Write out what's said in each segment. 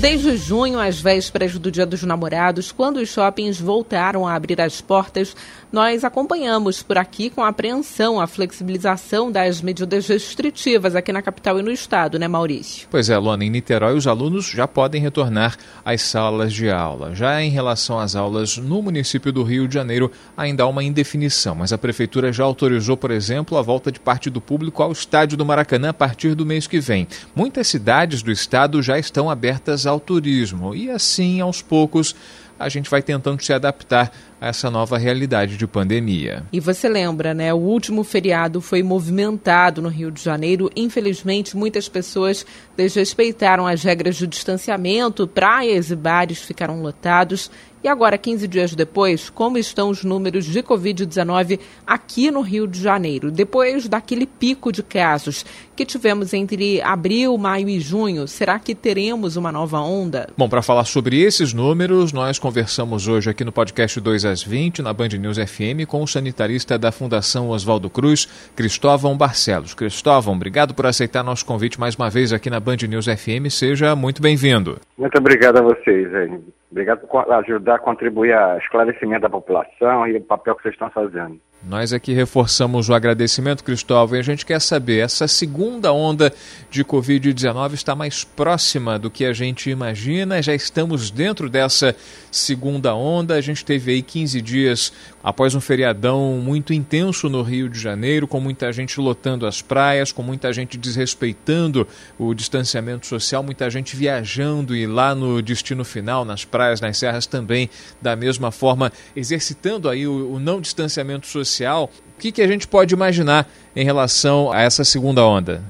Desde junho, às vésperas do Dia dos Namorados, quando os shoppings voltaram a abrir as portas, nós acompanhamos por aqui com apreensão a flexibilização das medidas restritivas aqui na capital e no estado, né, Maurício? Pois é, Luana, em Niterói os alunos já podem retornar às salas de aula. Já em relação às aulas no município do Rio de Janeiro, ainda há uma indefinição, mas a prefeitura já autorizou, por exemplo, a volta de parte do público ao estádio do Maracanã a partir do mês que vem. Muitas cidades do estado já estão abertas ao turismo. E assim, aos poucos, a gente vai tentando se adaptar a essa nova realidade de pandemia. E você lembra, né? O último feriado foi movimentado no Rio de Janeiro. Infelizmente, muitas pessoas desrespeitaram as regras de distanciamento, praias e bares ficaram lotados. E agora, 15 dias depois, como estão os números de Covid-19 aqui no Rio de Janeiro? Depois daquele pico de casos que tivemos entre abril, maio e junho, será que teremos uma nova onda? Bom, para falar sobre esses números, nós conversamos hoje aqui no podcast 2 às 20, na Band News FM, com o sanitarista da Fundação Oswaldo Cruz, Cristóvão Barcelos. Cristóvão, obrigado por aceitar nosso convite mais uma vez aqui na Band News FM. Seja muito bem-vindo. Muito obrigado a vocês, hein? Obrigado por ajudar a contribuir ao esclarecimento da população e o papel que vocês estão fazendo. Nós aqui reforçamos o agradecimento, Cristóvão, e a gente quer saber, essa segunda onda de Covid-19 está mais próxima do que a gente imagina? Já estamos dentro dessa segunda onda. A gente teve aí 15 dias após um feriadão muito intenso no Rio de Janeiro, com muita gente lotando as praias, com muita gente desrespeitando o distanciamento social, muita gente viajando e lá no destino final, nas praias, nas serras também, da mesma forma, exercitando aí o, o não distanciamento social o que, que a gente pode imaginar em relação a essa segunda onda?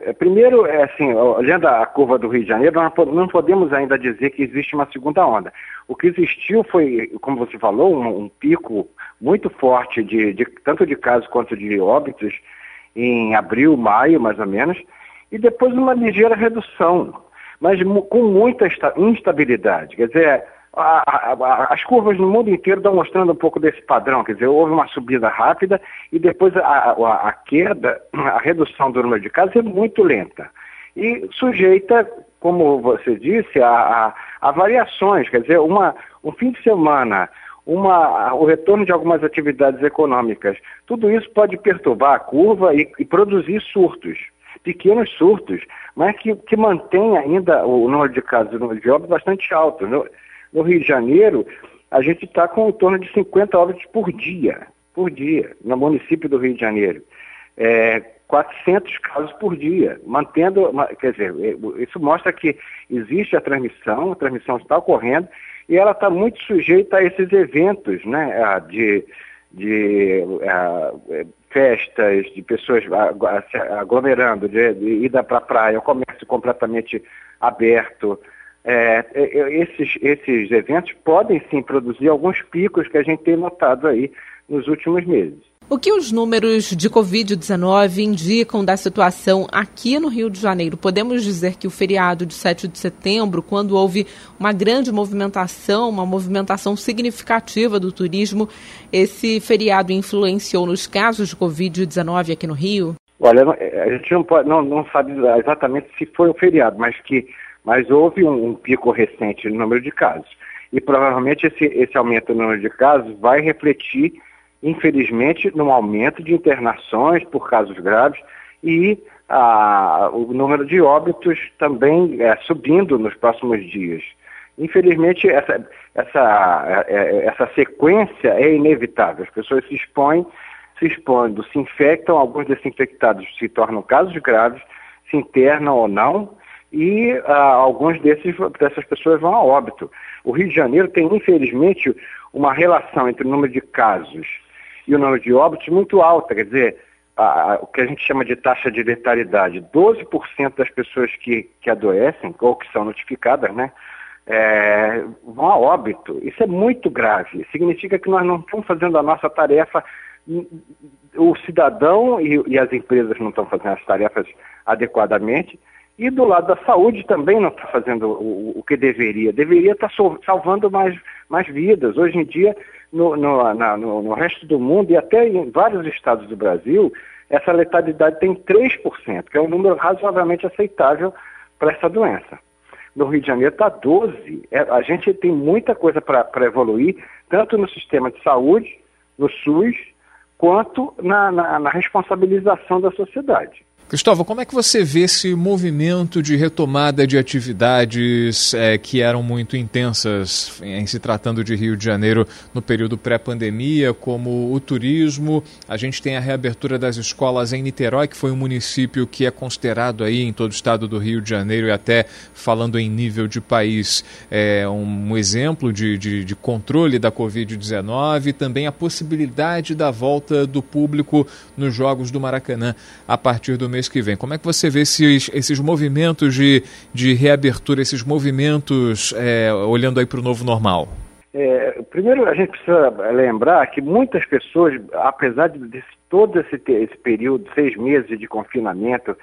É, primeiro, é assim, olhando a curva do Rio de Janeiro, nós não podemos ainda dizer que existe uma segunda onda. O que existiu foi, como você falou, um, um pico muito forte de, de, tanto de casos quanto de óbitos em abril, maio, mais ou menos, e depois uma ligeira redução, mas com muita instabilidade. Quer dizer, a, a, as curvas no mundo inteiro estão mostrando um pouco desse padrão, quer dizer, houve uma subida rápida e depois a, a queda, a redução do número de casos é muito lenta. E sujeita, como você disse, a, variações, quer dizer, uma, um fim de semana, uma, o retorno de algumas atividades econômicas, tudo isso pode perturbar a curva e, e produzir surtos, pequenos surtos, mas que, que mantém ainda o número de casos e o número de óbitos bastante alto. No Rio de Janeiro, a gente está com em torno de 50 óbitos por dia, por dia, no município do Rio de Janeiro. É, 400 casos por dia, mantendo, quer dizer, é, isso mostra que existe a transmissão, a transmissão está ocorrendo e ela está muito sujeita a esses eventos, né, de, de é, festas, de pessoas aglomerando, de, de ida para a praia, o comércio completamente aberto, é, é, é, esses, esses eventos podem sim produzir alguns picos que a gente tem notado aí nos últimos meses. O que os números de Covid-19 indicam da situação aqui no Rio de Janeiro? Podemos dizer que o feriado de 7 de setembro, quando houve uma grande movimentação, uma movimentação significativa do turismo, esse feriado influenciou nos casos de Covid-19 aqui no Rio? Olha, a gente não, pode, não, não sabe exatamente se foi um feriado, mas que mas houve um, um, pico recente no número de casos. E provavelmente esse, esse aumento no número de casos vai refletir, infelizmente, no aumento de internações por casos graves e ah, o número de óbitos também é, subindo nos próximos dias. Infelizmente, essa, essa, é, é, essa sequência é inevitável. As pessoas se expõem, se expondo, se infectam, alguns desses infectados se tornam casos graves, se internam ou não, e ah, alguns desses, dessas pessoas vão a óbito. O Rio de Janeiro tem, infelizmente, uma relação entre o número de casos e o número de óbitos muito alta, quer dizer, o que a gente chama de taxa de letalidade. 12% das pessoas que, que adoecem, ou que são notificadas, né, é, vão a óbito. Isso é muito grave. Significa que nós não estamos fazendo a nossa tarefa, o cidadão e, e as empresas não estão fazendo as tarefas adequadamente, E do lado da saúde também não está fazendo o, o, que deveria. Deveria estar tá salvando mais, mais vidas. Hoje em dia, no, no, na, no, no resto do mundo e até em vários estados do Brasil, essa letalidade tem 3%, que é um número razoavelmente aceitável para essa doença. No Rio de Janeiro está 12%. É, a gente tem muita coisa para evoluir, tanto no sistema de saúde, no SUS, quanto na, na, na responsabilização da sociedade. Cristóvão, como é que você vê esse movimento de retomada de atividades é, que eram muito intensas em se tratando de Rio de Janeiro no período pré-pandemia, como o turismo? A gente tem a reabertura das escolas em Niterói, que foi um município que é considerado aí em todo o estado do Rio de Janeiro e até falando em nível de país, é um exemplo de, de, de controle da Covid-19 e também a possibilidade da volta do público nos Jogos do Maracanã a partir do mês que vem. Como é que você vê esses, esses movimentos de, de reabertura, esses movimentos é, olhando aí para o novo normal? É, primeiro, a gente precisa lembrar que muitas pessoas, apesar de, de todo esse, esse período, seis meses de confinamento,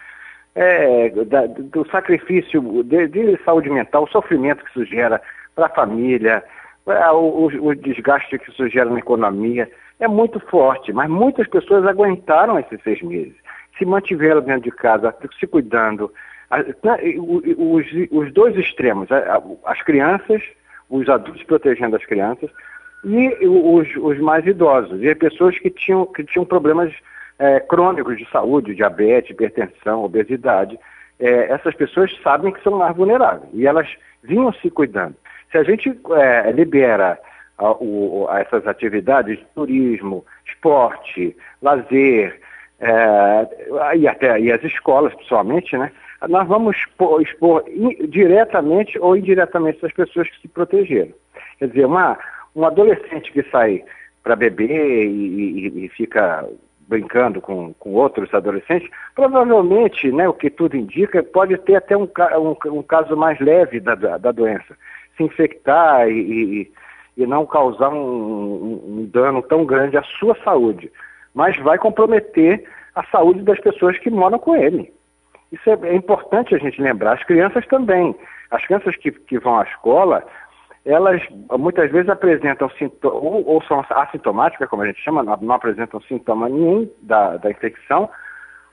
é, da, do sacrifício de, de, saúde mental, o sofrimento que isso gera para a família, é, o, o, desgaste que isso gera na economia, é muito forte, mas muitas pessoas aguentaram esses seis meses se mantiveram dentro de casa, se cuidando. Os, os dois extremos, as crianças, os adultos protegendo as crianças e os, os mais idosos, e pessoas que tinham, que tinham problemas é, crônicos de saúde, diabetes, hipertensão, obesidade. É, essas pessoas sabem que são mais vulneráveis e elas vinham se cuidando. Se a gente é, libera a, o, a essas atividades, turismo, esporte, lazer, é, e até e as escolas, pessoalmente, né? Nós vamos expor, expor in, diretamente ou indiretamente essas pessoas que se protegeram. Quer dizer, uma, um adolescente que sai para beber e, e, e, fica brincando com, com outros adolescentes, provavelmente, né, o que tudo indica, pode ter até um, um, um caso mais leve da, da, doença. Se infectar e, e não causar um, um dano tão grande à sua saúde mas vai comprometer a saúde das pessoas que moram com ele. Isso é, é importante a gente lembrar. As crianças também. As crianças que, que vão à escola, elas muitas vezes apresentam ou, ou, são assintomáticas, como a gente chama, não, não apresentam sintoma nenhum da, da infecção,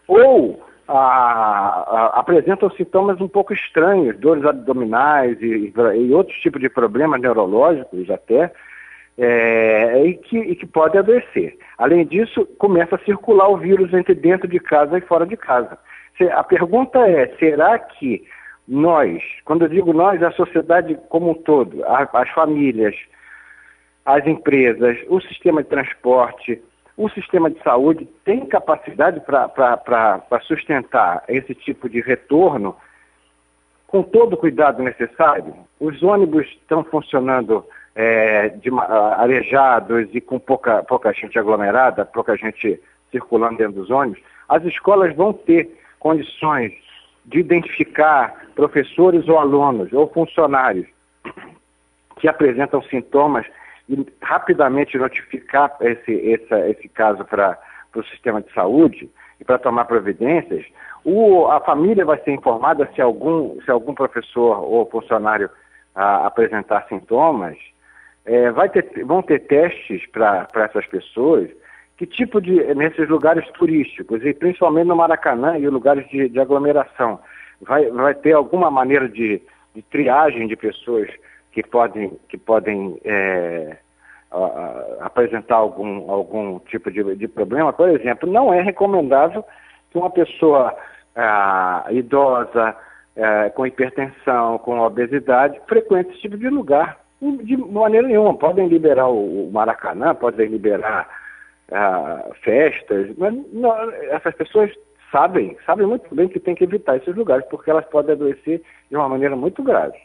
ou a, a, apresentam sintomas um pouco estranhos, dores abdominais e, e outros tipos de problemas neurológicos até, é, e, que, e que pode adoecer. Além disso, começa a circular o vírus entre dentro de casa e fora de casa. A pergunta é, será que nós, quando eu digo nós, a sociedade como um todo, as famílias, as empresas, o sistema de transporte, o sistema de saúde tem capacidade para sustentar esse tipo de retorno com todo o cuidado necessário? Os ônibus estão funcionando é, de, arejados e com pouca, pouca gente aglomerada, pouca gente circulando dentro dos ônibus, as escolas vão ter condições de identificar professores ou alunos ou funcionários que apresentam sintomas e rapidamente notificar esse, esse, esse caso para o sistema de saúde e para tomar providências, o, a família vai ser informada se algum, se algum professor ou funcionário a, apresentar sintomas é, vai ter, vão ter testes para essas pessoas, que tipo de, nesses lugares turísticos, e principalmente no Maracanã e lugares de, de aglomeração, vai, vai ter alguma maneira de, de triagem de pessoas que podem, que podem é, a, a, apresentar algum, algum tipo de, de problema. Por exemplo, não é recomendável que uma pessoa idosa, é, com hipertensão, com obesidade, frequente esse tipo de lugar de maneira nenhuma. Podem liberar o Maracanã, podem liberar uh, festas, mas não, essas pessoas sabem, sabem muito bem que tem que evitar esses lugares, porque elas podem adoecer de uma maneira muito grave.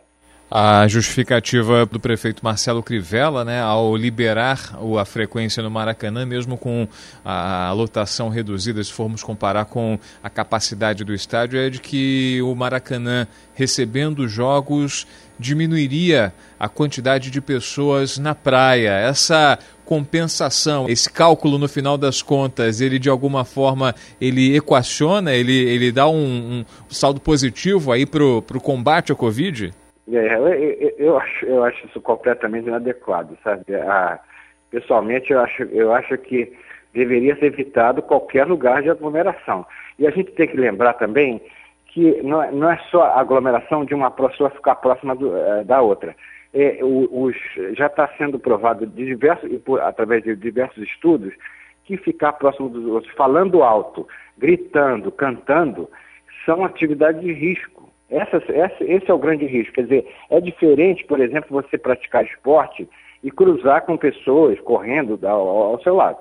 A justificativa do prefeito Marcelo Crivella, né, ao liberar a frequência no Maracanã, mesmo com a lotação reduzida, se formos comparar com a capacidade do estádio, é de que o Maracanã, recebendo jogos, diminuiria a quantidade de pessoas na praia. Essa compensação, esse cálculo no final das contas, ele de alguma forma ele equaciona, ele, ele dá um, um saldo positivo aí para o combate à Covid? É, eu, eu, acho, eu acho isso completamente inadequado, sabe? Ah, pessoalmente, eu acho, eu acho que deveria ser evitado qualquer lugar de aglomeração. E a gente tem que lembrar também que não, é, não é só aglomeração de uma pessoa ficar próxima do, eh, da outra. É, os, já está sendo provado de diversos, através de diversos estudos que ficar próximo dos outros, falando alto, gritando, cantando, são atividades de risco. Essa, essa, esse é o grande risco. Quer dizer, é diferente, por exemplo, você praticar esporte e cruzar com pessoas correndo ao, ao seu lado,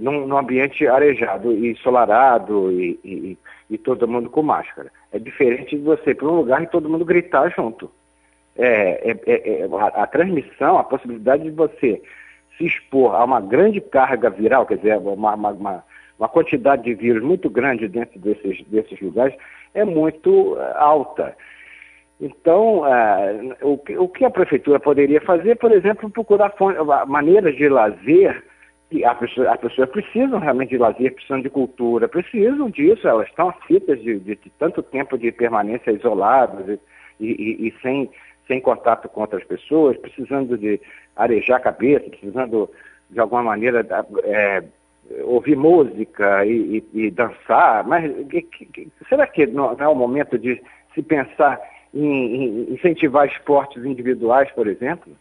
num, num, ambiente arejado e ensolarado e, e, e, todo mundo com máscara. É diferente de você ir para um lugar e todo mundo gritar junto. É, é, é, é, a, a transmissão, a possibilidade de você se expor a uma grande carga viral, quer dizer, uma, uma, uma, uma quantidade de vírus muito grande dentro desses, desses lugares, é muito eh, alta. Então, uh, o, que, o, que, a prefeitura poderia fazer, por exemplo, procurar maneiras de lazer, as pessoas, as pessoas precisam realmente de lazer, precisam de cultura, precisam disso, elas estão afitas de, de, de tanto tempo de permanência isoladas e, e, e, sem, sem contato com outras pessoas, precisando de arejar a cabeça, precisando de alguma maneira é, ouvir música e, e, dançar, mas que, que, será que não, é o momento de se pensar em, em, incentivar esportes individuais, por exemplo?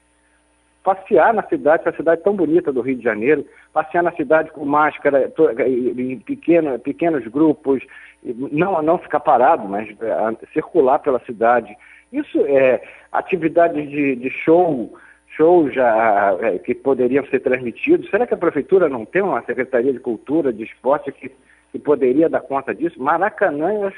Passear na cidade, essa cidade tão bonita do Rio de Janeiro, passear na cidade com máscara, em pequeno, pequenos grupos, não, não ficar parado, mas é, circular pela cidade. Isso é atividades de, de show, shows já, é, que poderiam ser transmitidos. Será que a prefeitura não tem uma secretaria de cultura, de esporte que, que poderia dar conta disso? Maracanã,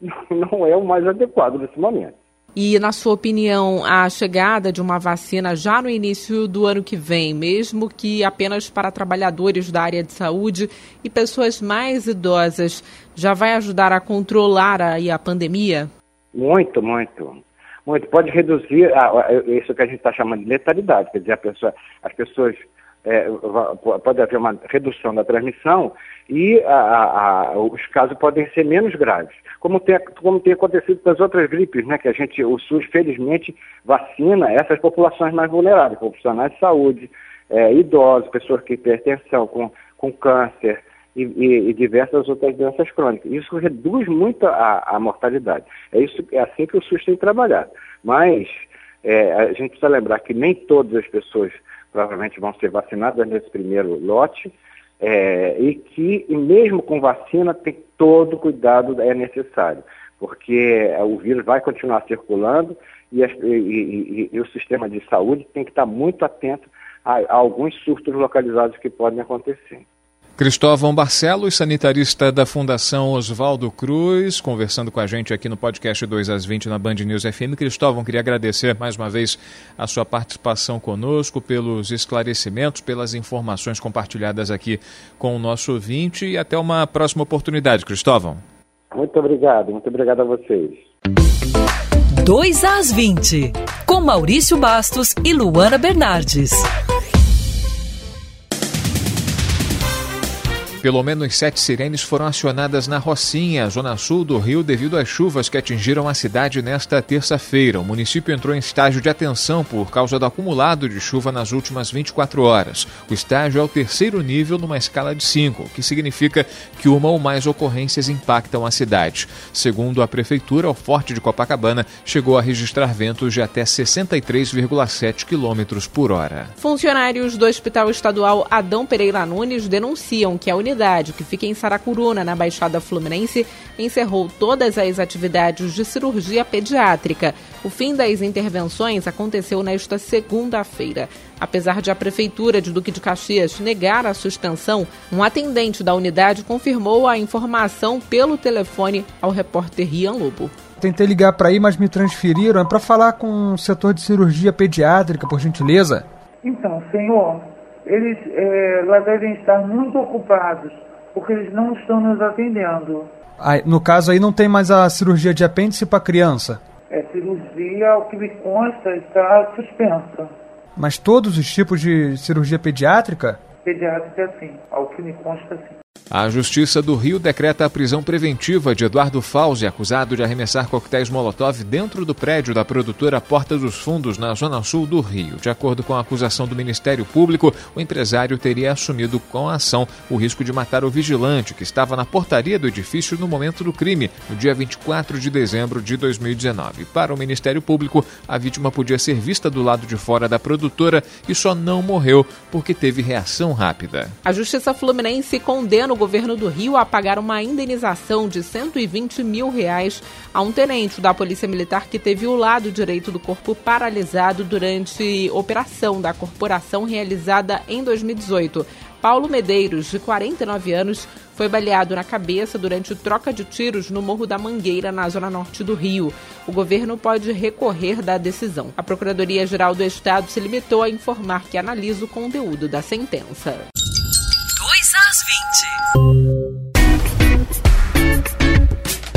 não é o mais adequado nesse momento. E, na sua opinião, a chegada de uma vacina já no início do ano que vem, mesmo que apenas para trabalhadores da área de saúde e pessoas mais idosas, já vai ajudar a controlar aí a pandemia? Muito, muito muito. Pode reduzir a, a, isso que a gente está chamando de letalidade, quer dizer, pessoa, as pessoas é, pode haver uma redução da transmissão e a, a, os casos podem ser menos graves, como tem, como tem acontecido com as outras gripes, né, que a gente, o SUS, felizmente, vacina essas populações mais vulneráveis, profissionais de saúde, é, idosos, pessoas com hipertensão, com, com câncer, e, e, e, diversas outras doenças crônicas. Isso reduz muito a, a, mortalidade. É, isso, é assim que o SUS tem trabalhado. Mas é, a gente precisa lembrar que nem todas as pessoas provavelmente vão ser vacinadas nesse primeiro lote, é, e que e mesmo com vacina tem todo cuidado é necessário, porque é, o vírus vai continuar circulando e, e, e o sistema de saúde tem que estar muito atento a, a alguns surtos localizados que podem acontecer. Cristóvão Barcelos, sanitarista da Fundação Oswaldo Cruz, conversando com a gente aqui no podcast 2 às 20 na Band News FM. Cristóvão, queria agradecer mais uma vez a sua participação conosco, pelos esclarecimentos, pelas informações compartilhadas aqui com o nosso ouvinte e até uma próxima oportunidade, Cristóvão. Muito obrigado, muito obrigado a vocês. 2 às 20, com Maurício Bastos e Luana Bernardes. Pelo menos sete sirenes foram acionadas na Rocinha, zona sul do Rio, devido às chuvas que atingiram a cidade nesta terça-feira. O município entrou em estágio de atenção por causa do acumulado de chuva nas últimas 24 horas. O estágio é o terceiro nível numa escala de 5, o que significa que uma ou mais ocorrências impactam a cidade. Segundo a prefeitura, o Forte de Copacabana chegou a registrar ventos de até 63,7 km por hora. Funcionários do Hospital Estadual Adão Pereira Nunes denunciam que a unidade unidade, que fica em Saracuruna, na Baixada Fluminense, encerrou todas as atividades de cirurgia pediátrica. O fim das intervenções aconteceu nesta segunda-feira. Apesar de a Prefeitura de Duque de Caxias negar a suspensão, um atendente da unidade confirmou a informação pelo telefone ao repórter Rian Lobo tentei ligar para aí, mas me transferiram. É para falar com o setor de cirurgia pediátrica, por gentileza. Então, senhor, eles é, lá devem estar muito ocupados, porque eles não estão nos atendendo. Ah, no caso aí não tem mais a cirurgia de apêndice para criança? É, cirurgia, ao que me consta, está suspensa. Mas todos os tipos de cirurgia pediátrica? Pediátrica, sim. Ao que me consta, sim. A Justiça do Rio decreta a prisão preventiva de Eduardo Fauzi, acusado de arremessar coquetéis Molotov dentro do prédio da produtora Porta dos Fundos, na zona sul do Rio. De acordo com a acusação do Ministério Público, o empresário teria assumido com a ação o risco de matar o vigilante, que estava na portaria do edifício no momento do crime, no dia 24 de dezembro de 2019. Para o Ministério Público, a vítima podia ser vista do lado de fora da produtora e só não morreu porque teve reação rápida. A Justiça Fluminense condena o governo do Rio a pagar uma indenização de 120 mil reais a um tenente da Polícia Militar que teve o lado direito do corpo paralisado durante operação da corporação realizada em 2018. Paulo Medeiros, de 49 anos, foi baleado na cabeça durante troca de tiros no Morro da Mangueira, na zona norte do Rio. O governo pode recorrer da decisão. A Procuradoria-Geral do Estado se limitou a informar que analisa o conteúdo da sentença. Thank you.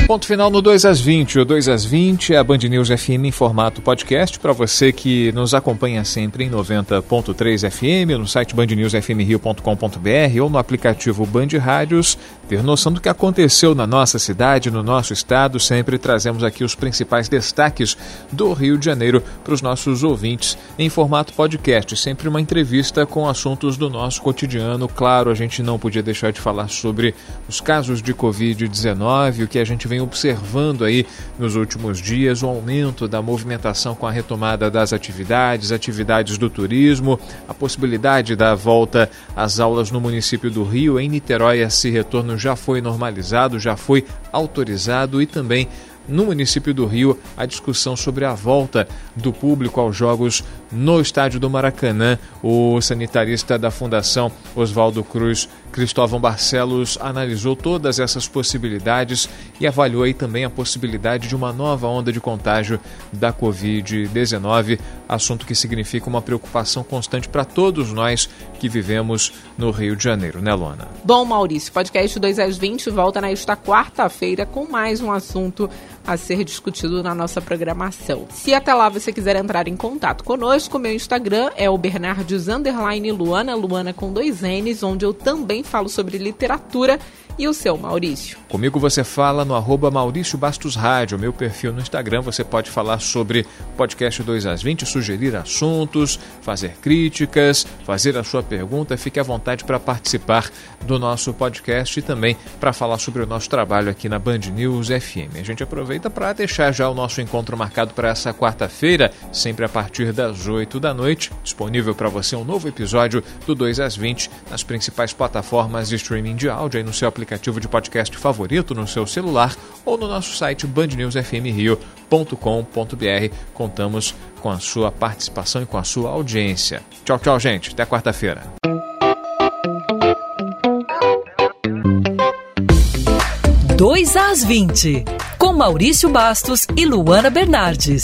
Ponto final no 2 às 20. O 2 às 20 é a Band News FM em formato podcast para você que nos acompanha sempre em 90.3 FM, no site bandnewsfmrio.com.br ou no aplicativo Band Rádios. Ter noção do que aconteceu na nossa cidade, no nosso estado. Sempre trazemos aqui os principais destaques do Rio de Janeiro para os nossos ouvintes em formato podcast. Sempre uma entrevista com assuntos do nosso cotidiano. Claro, a gente não podia deixar de falar sobre os casos de Covid-19, o que a gente vem vem observando aí nos últimos dias o aumento da movimentação com a retomada das atividades, atividades do turismo, a possibilidade da volta às aulas no município do Rio. Em Niterói, esse retorno já foi normalizado, já foi autorizado e também no município do Rio a discussão sobre a volta do público aos jogos no estádio do Maracanã. O sanitarista da Fundação Oswaldo Cruz, Cristóvão Barcelos, analisou todas essas possibilidades e avaliou aí também a possibilidade de uma nova onda de contágio da Covid-19, assunto que significa uma preocupação constante para todos nós que vivemos no Rio de Janeiro, né, Luana? Bom, Maurício, podcast 2 às 20 volta nesta quarta-feira com mais um assunto a ser discutido na nossa programação. Se até lá você quiser entrar em contato conosco, meu Instagram é o Bernardes Luana, Luana com dois N's, onde eu também falo sobre literatura e o seu, Maurício? Comigo você fala no arroba Maurício Bastos Rádio, meu perfil no Instagram. Você pode falar sobre podcast 2 às 20, sugerir assuntos, fazer críticas, fazer a sua pergunta. Fique à vontade para participar do nosso podcast e também para falar sobre o nosso trabalho aqui na Band News FM. A gente aproveita para deixar já o nosso encontro marcado para essa quarta-feira, sempre a partir das 8 da noite. Disponível para você um novo episódio do 2 às 20 nas principais plataformas de streaming de áudio e no seu aplicativo aplicativo de podcast favorito no seu celular ou no nosso site bandnewsfmrio.com.br. Contamos com a sua participação e com a sua audiência. Tchau, tchau, gente. Até quarta-feira. Dois às 20, com Maurício Bastos e Luana Bernardes.